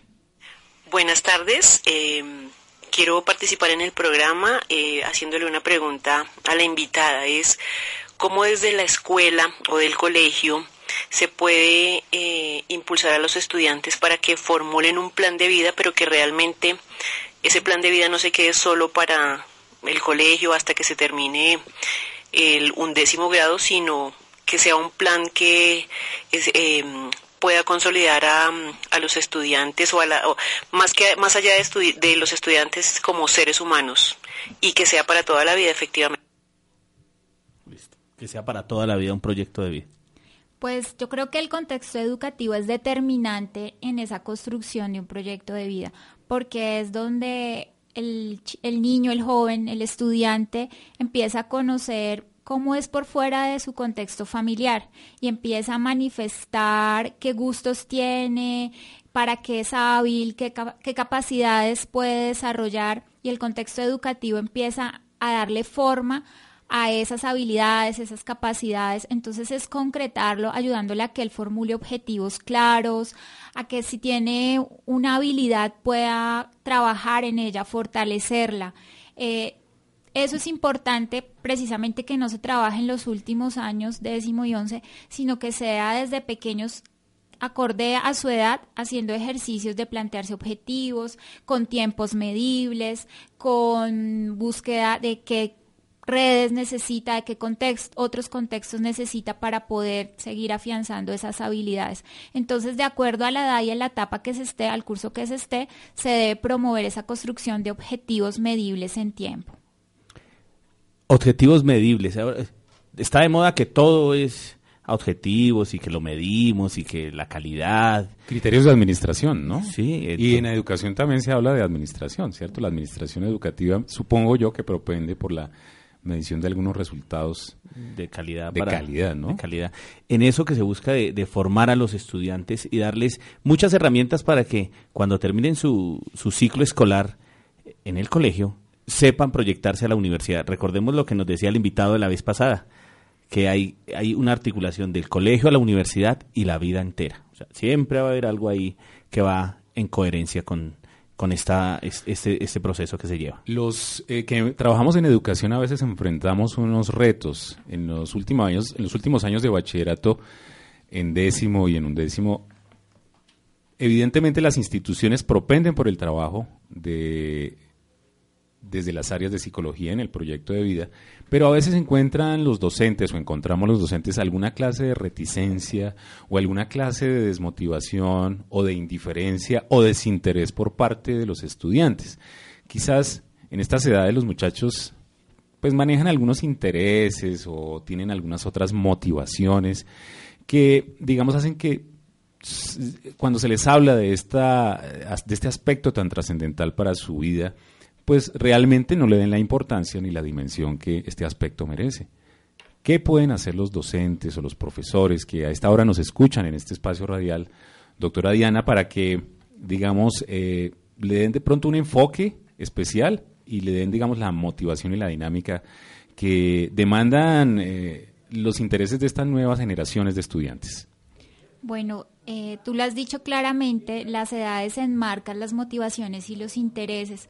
S19: Buenas tardes. Eh, quiero participar en el programa eh, haciéndole una pregunta a la invitada. Es cómo desde la escuela o del colegio se puede eh, impulsar a los estudiantes para que formulen un plan de vida, pero que realmente ese plan de vida no se quede solo para el colegio hasta que se termine el undécimo grado, sino que sea un plan que es, em, pueda consolidar a, a, los estudiantes o, a la, más que más allá de, de los estudiantes como seres humanos y que sea para toda la vida efectivamente.
S9: Que sea para toda la vida un proyecto de vida.
S14: Pues yo creo que el contexto educativo es determinante en esa construcción de un proyecto de vida, porque es donde el, niño, el joven, el estudiante empieza a conocer cómo es por fuera de su contexto familiar y empieza a manifestar qué gustos tiene, para qué es hábil, qué capacidades puede desarrollar y el contexto educativo empieza a darle forma a esas habilidades, esas capacidades. Entonces es concretarlo ayudándole a que él formule objetivos claros, a que si tiene una habilidad pueda trabajar en ella, fortalecerla. Eh, eso es importante precisamente que no se trabaje en los últimos años, décimo y once, sino que sea desde pequeños acorde a su edad, haciendo ejercicios de plantearse objetivos, con tiempos medibles, con búsqueda de qué redes necesita, de qué contexto, otros contextos necesita para poder seguir afianzando esas habilidades. Entonces, de acuerdo a la edad y a la etapa que se esté, al curso que se esté, se debe promover esa construcción de objetivos medibles en tiempo.
S9: Objetivos medibles. Está de moda que todo es objetivos y que lo medimos y que la calidad.
S10: Criterios de administración, ¿no?
S9: Sí.
S10: Y en educación también se habla de administración, ¿cierto? La administración educativa, supongo yo que propende por la medición de algunos resultados
S9: de calidad.
S10: De calidad, ¿no?
S9: De calidad. En eso que se busca de, de, formar a los estudiantes y darles muchas herramientas para que cuando terminen su, su ciclo escolar en el colegio, sepan proyectarse a la universidad. Recordemos lo que nos decía el invitado de la vez pasada, que hay, hay una articulación del colegio a la universidad y la vida entera. O sea, siempre va a haber algo ahí que va en coherencia con, con esta, este, este proceso que se lleva.
S10: Los eh, que trabajamos en educación a veces enfrentamos unos retos. En los últimos años, en los últimos años de bachillerato, en décimo y en undécimo, evidentemente las instituciones propenden por el trabajo de desde las áreas de psicología en el proyecto de vida, pero a veces encuentran los docentes o encontramos los docentes alguna clase de reticencia o alguna clase de desmotivación o de indiferencia o desinterés por parte de los estudiantes. Quizás en estas edades los muchachos pues manejan algunos intereses o tienen algunas otras motivaciones que digamos hacen que cuando se les habla de esta de este aspecto tan trascendental para su vida, pues realmente no le den la importancia ni la dimensión que este aspecto merece. ¿Qué pueden hacer los docentes o los profesores que a esta hora nos escuchan en este espacio radial, doctora Diana, para que, digamos, eh, le den de pronto un enfoque especial y le den, digamos, la motivación y la dinámica que demandan eh, los intereses de estas nuevas generaciones de estudiantes?
S14: Bueno, eh, tú lo has dicho claramente, las edades enmarcan las motivaciones y los intereses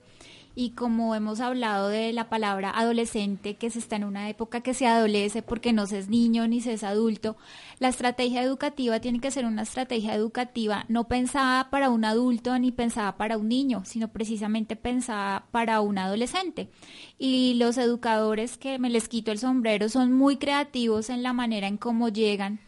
S14: y como hemos hablado de la palabra adolescente, que se está en una época que se adolece porque no se es niño ni se es adulto, la estrategia educativa tiene que ser una estrategia educativa no pensada para un adulto ni pensada para un niño, sino precisamente pensada para un adolescente. Y los educadores que me les quito el sombrero son muy creativos en la manera en cómo llegan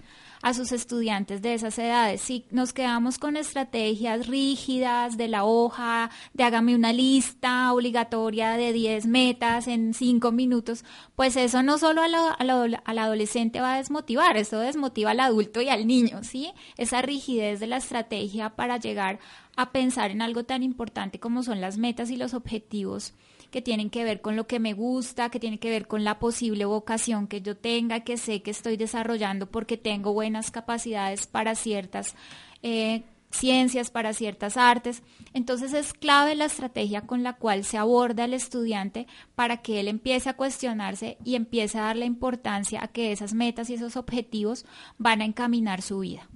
S14: a sus estudiantes de esas edades. Si nos quedamos con estrategias rígidas de la hoja, de hágame una lista obligatoria de 10 metas en 5 minutos, pues eso no solo al adolescente va a desmotivar, eso desmotiva al adulto y al niño, ¿sí? Esa rigidez de la estrategia para llegar a pensar en algo tan importante como son las metas y los objetivos que tienen que ver con lo que me gusta, que tienen que ver con la posible vocación que yo tenga, que sé que estoy desarrollando porque tengo buenas capacidades para ciertas eh, ciencias, para ciertas artes. Entonces es clave la estrategia con la cual se aborda al estudiante para que él empiece a cuestionarse y empiece a darle importancia a que esas metas y esos objetivos van a encaminar su vida.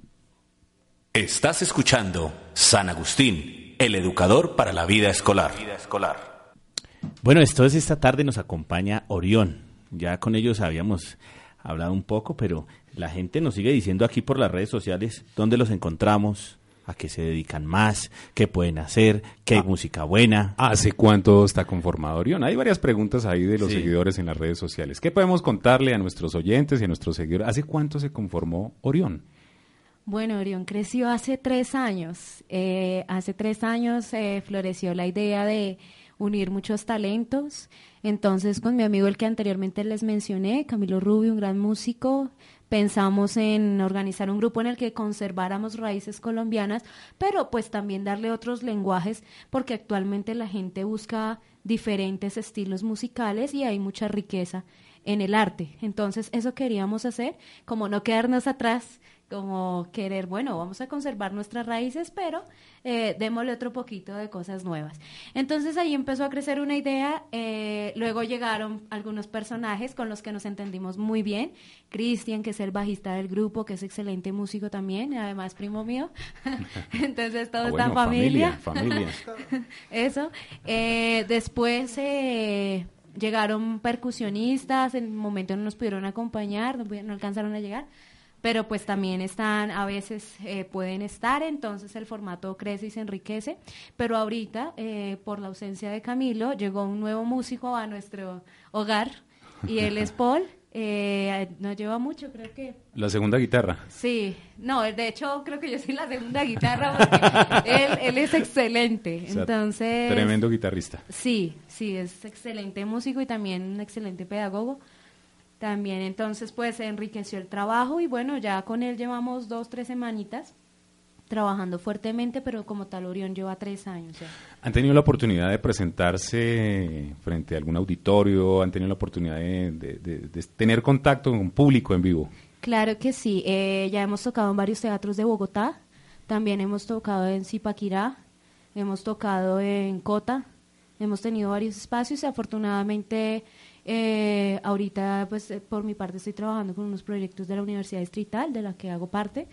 S13: Estás escuchando San Agustín, el educador para la vida escolar. Vida escolar.
S9: Bueno, entonces esta tarde nos acompaña Orión. Ya con ellos habíamos hablado un poco, pero la gente nos sigue diciendo aquí por las redes sociales dónde los encontramos, a qué se dedican más, qué pueden hacer, qué hay ah. música buena.
S10: ¿Hace cuánto está conformado Orión? Hay varias preguntas ahí de los seguidores en las redes sociales. ¿Qué podemos contarle a nuestros oyentes y a nuestros seguidores? ¿Hace cuánto se conformó Orión?
S16: Bueno, Orión creció hace tres años. Eh, hace tres años eh, floreció la idea de unir muchos talentos. Entonces, con mi amigo, el que anteriormente les mencioné, Camilo Rubio, un gran músico, pensamos en organizar un grupo en el que conserváramos raíces colombianas, pero pues también darle otros lenguajes, porque actualmente la gente busca diferentes estilos musicales y hay mucha riqueza en el arte. Entonces, eso queríamos hacer, como no quedarnos atrás, como querer, bueno, vamos a conservar nuestras raíces, pero eh, démosle otro poquito de cosas nuevas. Entonces ahí empezó a crecer una idea, eh, luego llegaron algunos personajes con los que nos entendimos muy bien, Cristian, que es el bajista del grupo, que es excelente músico también, además primo mío, entonces todo ah, está en familia. familia. Eso. Eh, después eh, llegaron percusionistas, en un momento no nos pudieron acompañar, no alcanzaron a llegar pero pues también están, a veces eh, pueden estar, entonces el formato crece y se enriquece, pero ahorita, eh, por la ausencia de Camilo, llegó un nuevo músico a nuestro hogar y él es Paul. Eh, no lleva mucho, creo que.
S10: La segunda guitarra.
S16: Sí, no, de hecho creo que yo soy la segunda guitarra porque él, él es excelente. entonces.
S10: Tremendo guitarrista.
S16: Sí, sí, es excelente músico y también un excelente pedagogo. También entonces pues enriqueció el trabajo y bueno, ya con él llevamos dos, tres semanitas trabajando fuertemente, pero como tal Orión lleva tres años.
S10: ¿Han tenido la oportunidad de presentarse frente a algún auditorio? ¿Han tenido la oportunidad de, tener contacto con un público en vivo?
S16: Claro que sí, eh, ya hemos tocado en varios teatros de Bogotá, también hemos tocado en Zipaquirá, hemos tocado en Cota, hemos tenido varios espacios y afortunadamente eh, ahorita, pues eh, por mi parte, estoy trabajando con unos proyectos de la Universidad Distrital, de la que hago parte.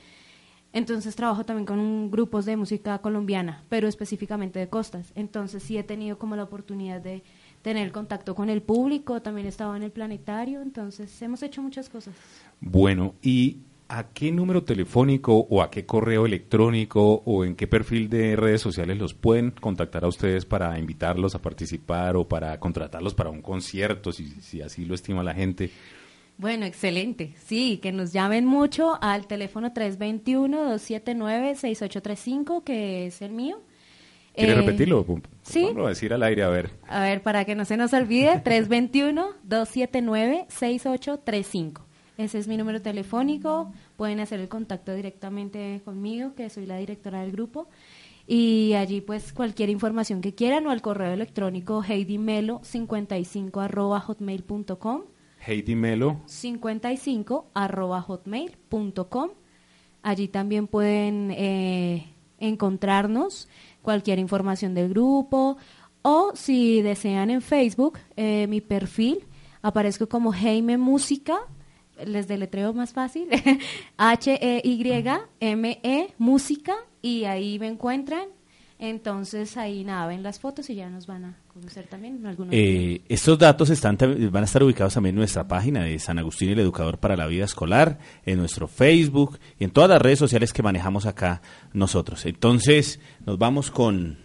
S16: Entonces trabajo también con grupos de música colombiana, pero específicamente de costas. Entonces sí he tenido como la oportunidad de tener contacto con el público, también he estado en el planetario, entonces hemos hecho muchas cosas.
S10: Bueno, y ¿a qué número telefónico o a qué correo electrónico o en qué perfil de redes sociales los pueden contactar a ustedes para invitarlos a participar o para contratarlos para un concierto, si, si así lo estima la gente?
S16: Bueno, excelente. Sí, que nos llamen mucho al teléfono 321-279-6835, que es el mío.
S10: ¿Quiere eh, repetirlo? Sí. Vamos a decir al aire, a ver.
S16: A ver, para que no se nos olvide, 321-279-6835. Ese es mi número telefónico. Pueden hacer el contacto directamente conmigo, que soy la directora del grupo. Y allí, pues, cualquier información que quieran o al correo electrónico heidimelo55 arroba hotmail.com.
S10: Heidimelo
S16: 55 arroba hotmail.com. Allí también pueden eh, encontrarnos cualquier información del grupo o si desean en Facebook, eh, mi perfil aparezco como Heime Música les deletreo más fácil, H-E-Y-M-E, música, y ahí me encuentran. Entonces ahí nada, ven las fotos y ya nos van a conocer también algunos.
S9: Eh, estos datos están, van a estar ubicados también en nuestra página de San Agustín el Educador para la Vida Escolar, en nuestro Facebook y en todas las redes sociales que manejamos acá nosotros. Entonces nos vamos con...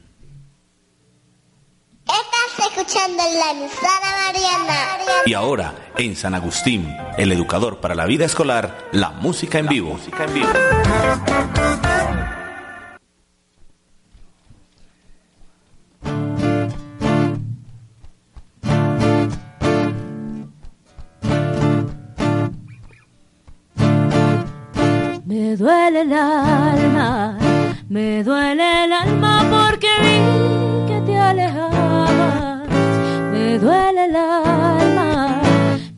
S5: Estás escuchando la emisora Mariana.
S13: Y ahora, en San Agustín, el educador para la vida escolar, la música en vivo. Música en vivo.
S7: Me duele el alma, me duele el alma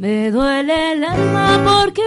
S7: me duele el alma porque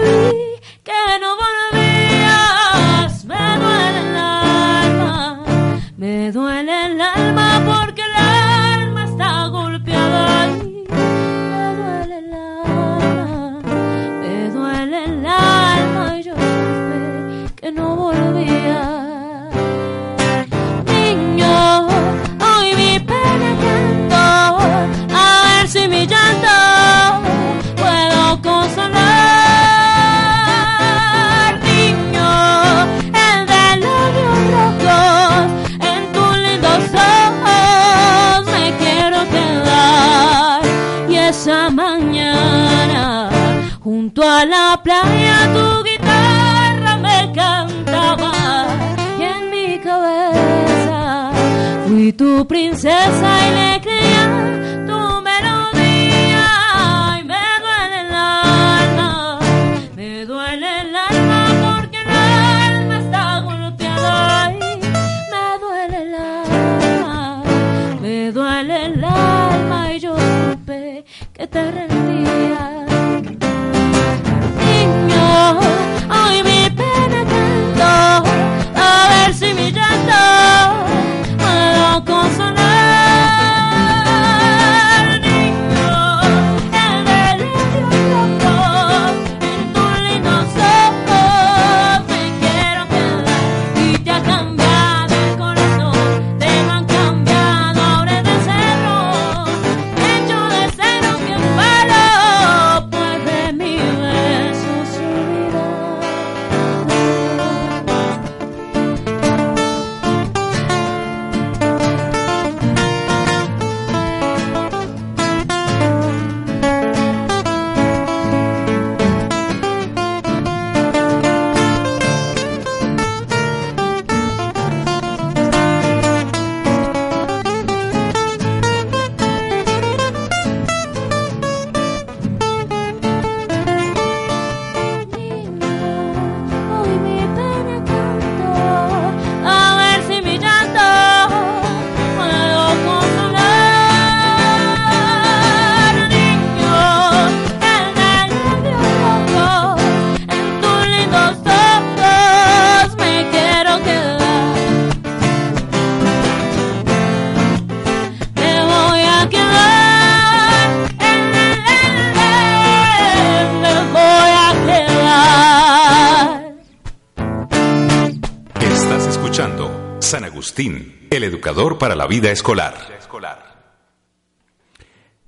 S6: para la vida escolar.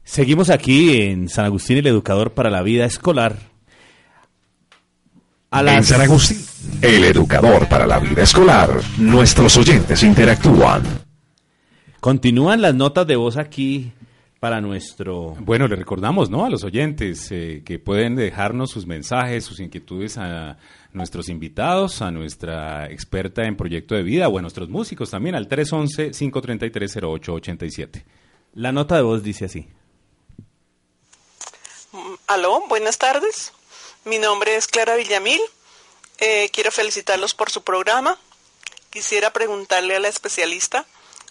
S9: Seguimos aquí en San Agustín, el educador para la vida escolar. A
S2: En San Agustín, el educador para la vida escolar, nuestros oyentes interactúan.
S9: Continúan las notas de voz aquí para nuestro...
S10: Bueno, le recordamos ¿no? a los oyentes eh, que pueden dejarnos sus mensajes, sus inquietudes a nuestros invitados, a nuestra experta en proyecto de vida o a nuestros músicos también al 311-533-0887.
S9: La nota de voz dice así.
S20: Aló, buenas tardes. Mi nombre es Clara Villamil. Eh, quiero felicitarlos por su programa. Quisiera preguntarle a la especialista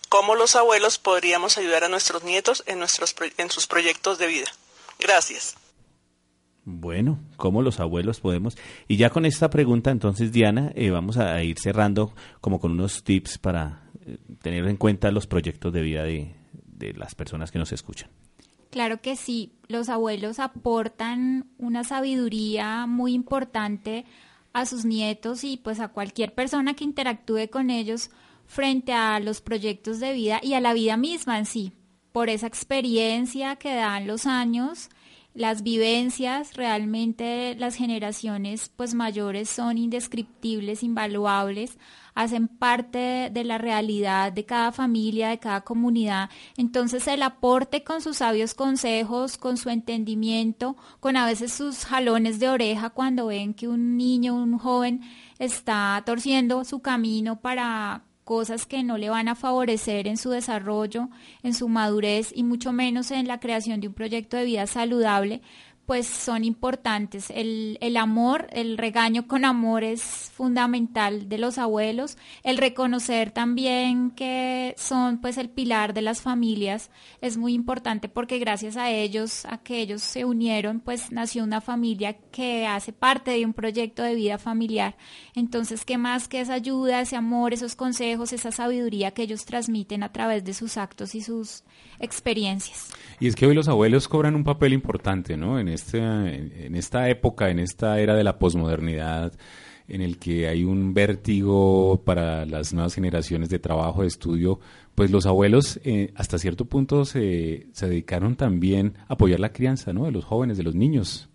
S20: cómo los abuelos podríamos ayudar a nuestros nietos en, nuestros, pro- en sus proyectos de vida. Gracias.
S9: Bueno, ¿cómo los abuelos podemos? Y ya con esta pregunta, entonces, Diana, eh, vamos a ir cerrando como con unos tips para eh, tener en cuenta los proyectos de vida de, de las personas que nos escuchan.
S14: Claro que sí, los abuelos aportan una sabiduría muy importante a sus nietos y pues a cualquier persona que interactúe con ellos frente a los proyectos de vida y a la vida misma en sí, por esa experiencia que dan los años, las vivencias, realmente las generaciones pues mayores son indescriptibles, invaluables, hacen parte de la realidad de cada familia, de cada comunidad. Entonces el aporte con sus sabios consejos, con su entendimiento, con a veces sus jalones de oreja cuando ven que un niño, un joven está torciendo su camino para cosas que no le van a favorecer en su desarrollo, en su madurez y mucho menos en la creación de un proyecto de vida saludable, pues son importantes. El, el, amor, el regaño con amor es fundamental de los abuelos. El reconocer también que son pues el pilar de las familias es muy importante porque gracias a ellos, a que ellos se unieron, pues nació una familia que hace parte de un proyecto de vida familiar. Entonces, ¿qué más que esa ayuda, ese amor, esos consejos, esa sabiduría que ellos transmiten a través de sus actos y sus experiencias?
S10: Y es que hoy los abuelos cobran un papel importante, ¿no? En este, en esta época, en esta era de la posmodernidad, en el que hay un vértigo para las nuevas generaciones de trabajo, de estudio, pues los abuelos eh, hasta cierto punto se, se dedicaron también a apoyar la crianza, ¿no? De los jóvenes, de los niños.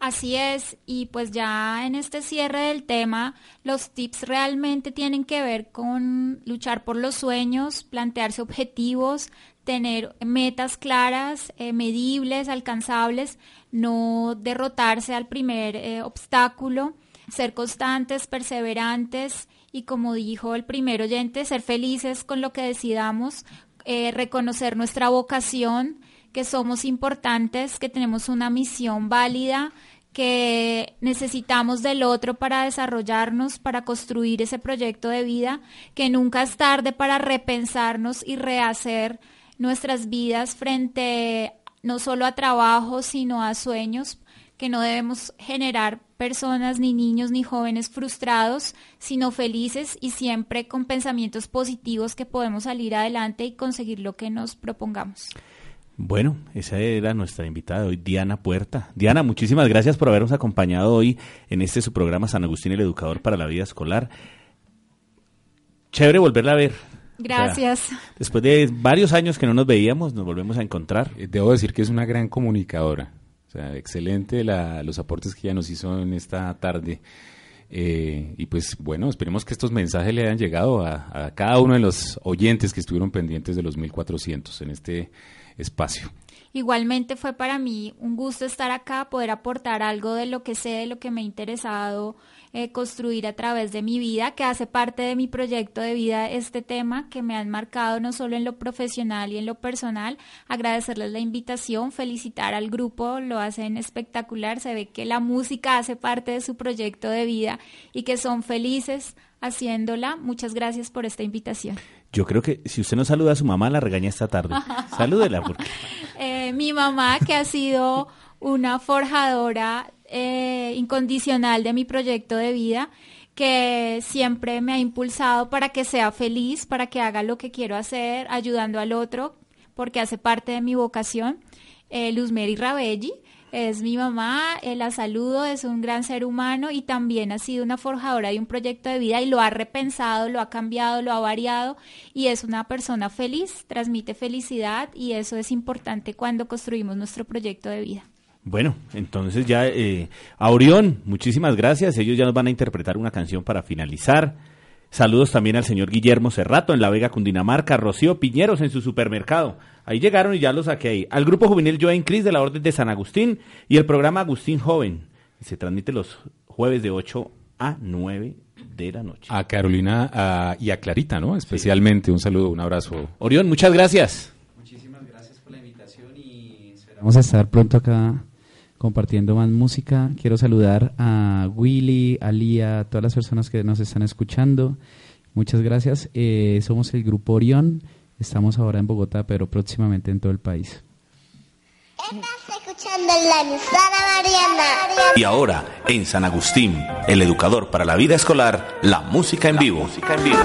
S14: Así es, y pues ya en este cierre del tema, los tips realmente tienen que ver con luchar por los sueños, plantearse objetivos, tener metas claras, eh, medibles, alcanzables, no derrotarse al primer eh, obstáculo, ser constantes, perseverantes y como dijo el primer oyente, ser felices con lo que decidamos, eh, reconocer nuestra vocación, que somos importantes, que tenemos una misión válida, que necesitamos del otro para desarrollarnos, para construir ese proyecto de vida, que nunca es tarde para repensarnos y rehacer nuestras vidas frente no solo a trabajo, sino a sueños, que no debemos generar personas, ni niños, ni jóvenes frustrados, sino felices y siempre con pensamientos positivos que podemos salir adelante y conseguir lo que nos propongamos.
S9: Bueno, esa era nuestra invitada hoy, Diana Puerta. Diana, muchísimas gracias por habernos acompañado hoy en este su programa San Agustín, el educador para la vida escolar. Chévere volverla a ver.
S14: Gracias.
S9: después de varios años que no nos veíamos, nos volvemos a encontrar.
S10: Eh, debo decir que es una gran comunicadora. O sea, excelente la, los aportes que ella nos hizo en esta tarde. Eh, y pues bueno, esperemos que estos mensajes le hayan llegado a, a, cada uno de los oyentes que estuvieron pendientes de los 1400 en este espacio.
S14: Igualmente fue para mí un gusto estar acá, poder aportar algo de lo que sé, de lo que me ha interesado eh, construir a través de mi vida, que hace parte de mi proyecto de vida este tema, que me han marcado no solo en lo profesional y en lo personal. Agradecerles la invitación, felicitar al grupo, lo hacen espectacular, se ve que la música hace parte de su proyecto de vida y que son felices haciéndola. Muchas gracias por esta invitación.
S9: Yo creo que si usted no saluda a su mamá, la regaña esta tarde. Salúdela. Porque...
S14: Eh, mi mamá, que ha sido una forjadora eh, incondicional de mi proyecto de vida, que siempre me ha impulsado para que sea feliz, para que haga lo que quiero hacer, ayudando al otro, porque hace parte de mi vocación. Eh, Rabelli, es mi mamá, eh, la saludo, es un gran ser humano y también ha sido una forjadora de un proyecto de vida y lo ha repensado, lo ha cambiado, lo ha variado y es una persona feliz, transmite felicidad y eso es importante cuando construimos nuestro proyecto de vida.
S9: Bueno, entonces ya eh, a Orión, muchísimas gracias. Ellos ya nos van a interpretar una canción para finalizar. Saludos también al señor Guillermo Cerrato en La Vega, Cundinamarca, Rocío Piñeros en su supermercado. Ahí llegaron y ya los saqué ahí. Al grupo juvenil Joan Cris de la Orden de San Agustín y el programa Agustín Joven. Se transmite los jueves de 8 a 9 de la noche.
S10: A Carolina y a Clarita, ¿no? Especialmente un saludo, un abrazo.
S9: Orión, muchas gracias.
S15: Muchísimas gracias por la invitación y esperamos estar pronto acá compartiendo más música. Quiero saludar a Willy, a Lía, a todas las personas que nos están escuchando. Muchas gracias. Eh, somos el grupo Orión. Estamos ahora en Bogotá, pero próximamente en todo el país.
S5: Estás escuchando la Mariana.
S13: Y ahora, en San Agustín, el educador para la vida escolar, la música en vivo. Música en vivo.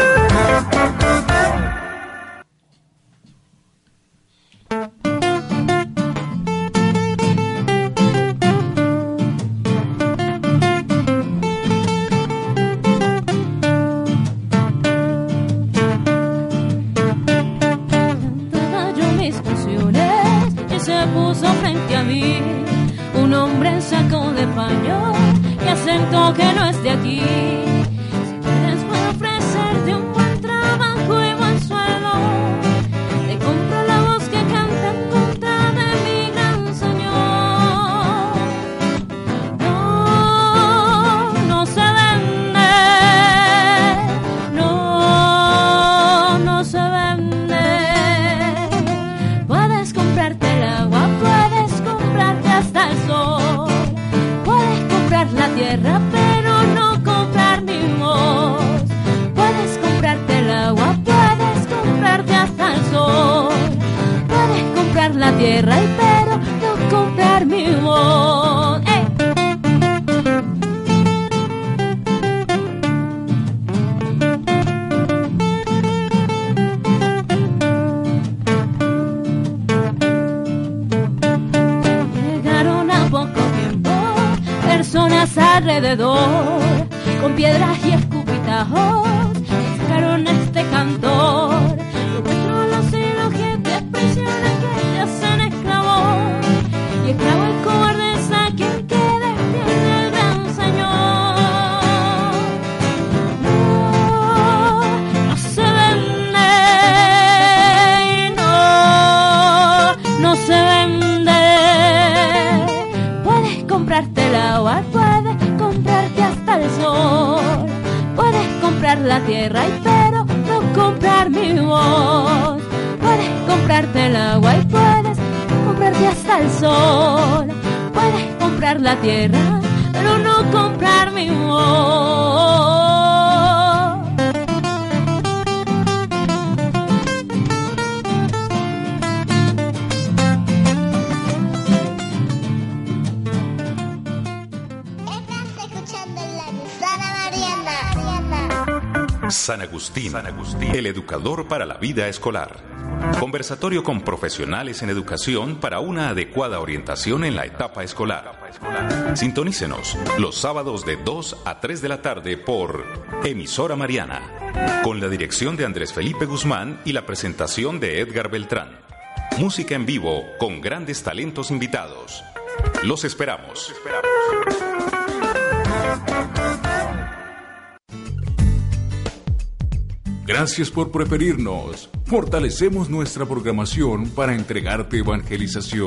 S7: Español y acento que no es de aquí. Tierra, y pero no comprar mi voz. ¡Eh! Llegaron a poco tiempo personas alrededor con piedras y escupitajos la tierra, pero no comprar mi voz.
S5: escuchando la emisora Mariana.
S10: San Agustín, el educador para la vida escolar. Conversatorio con profesionales en educación para una adecuada orientación en la etapa escolar. Sintonícenos los sábados de 2 a 3 de la tarde por Emisora Mariana, con la dirección de Andrés Felipe Guzmán y la presentación de Edgar Beltrán. Música en vivo con grandes talentos invitados. Los esperamos.
S1: Gracias por preferirnos. Fortalecemos nuestra programación para entregarte evangelización.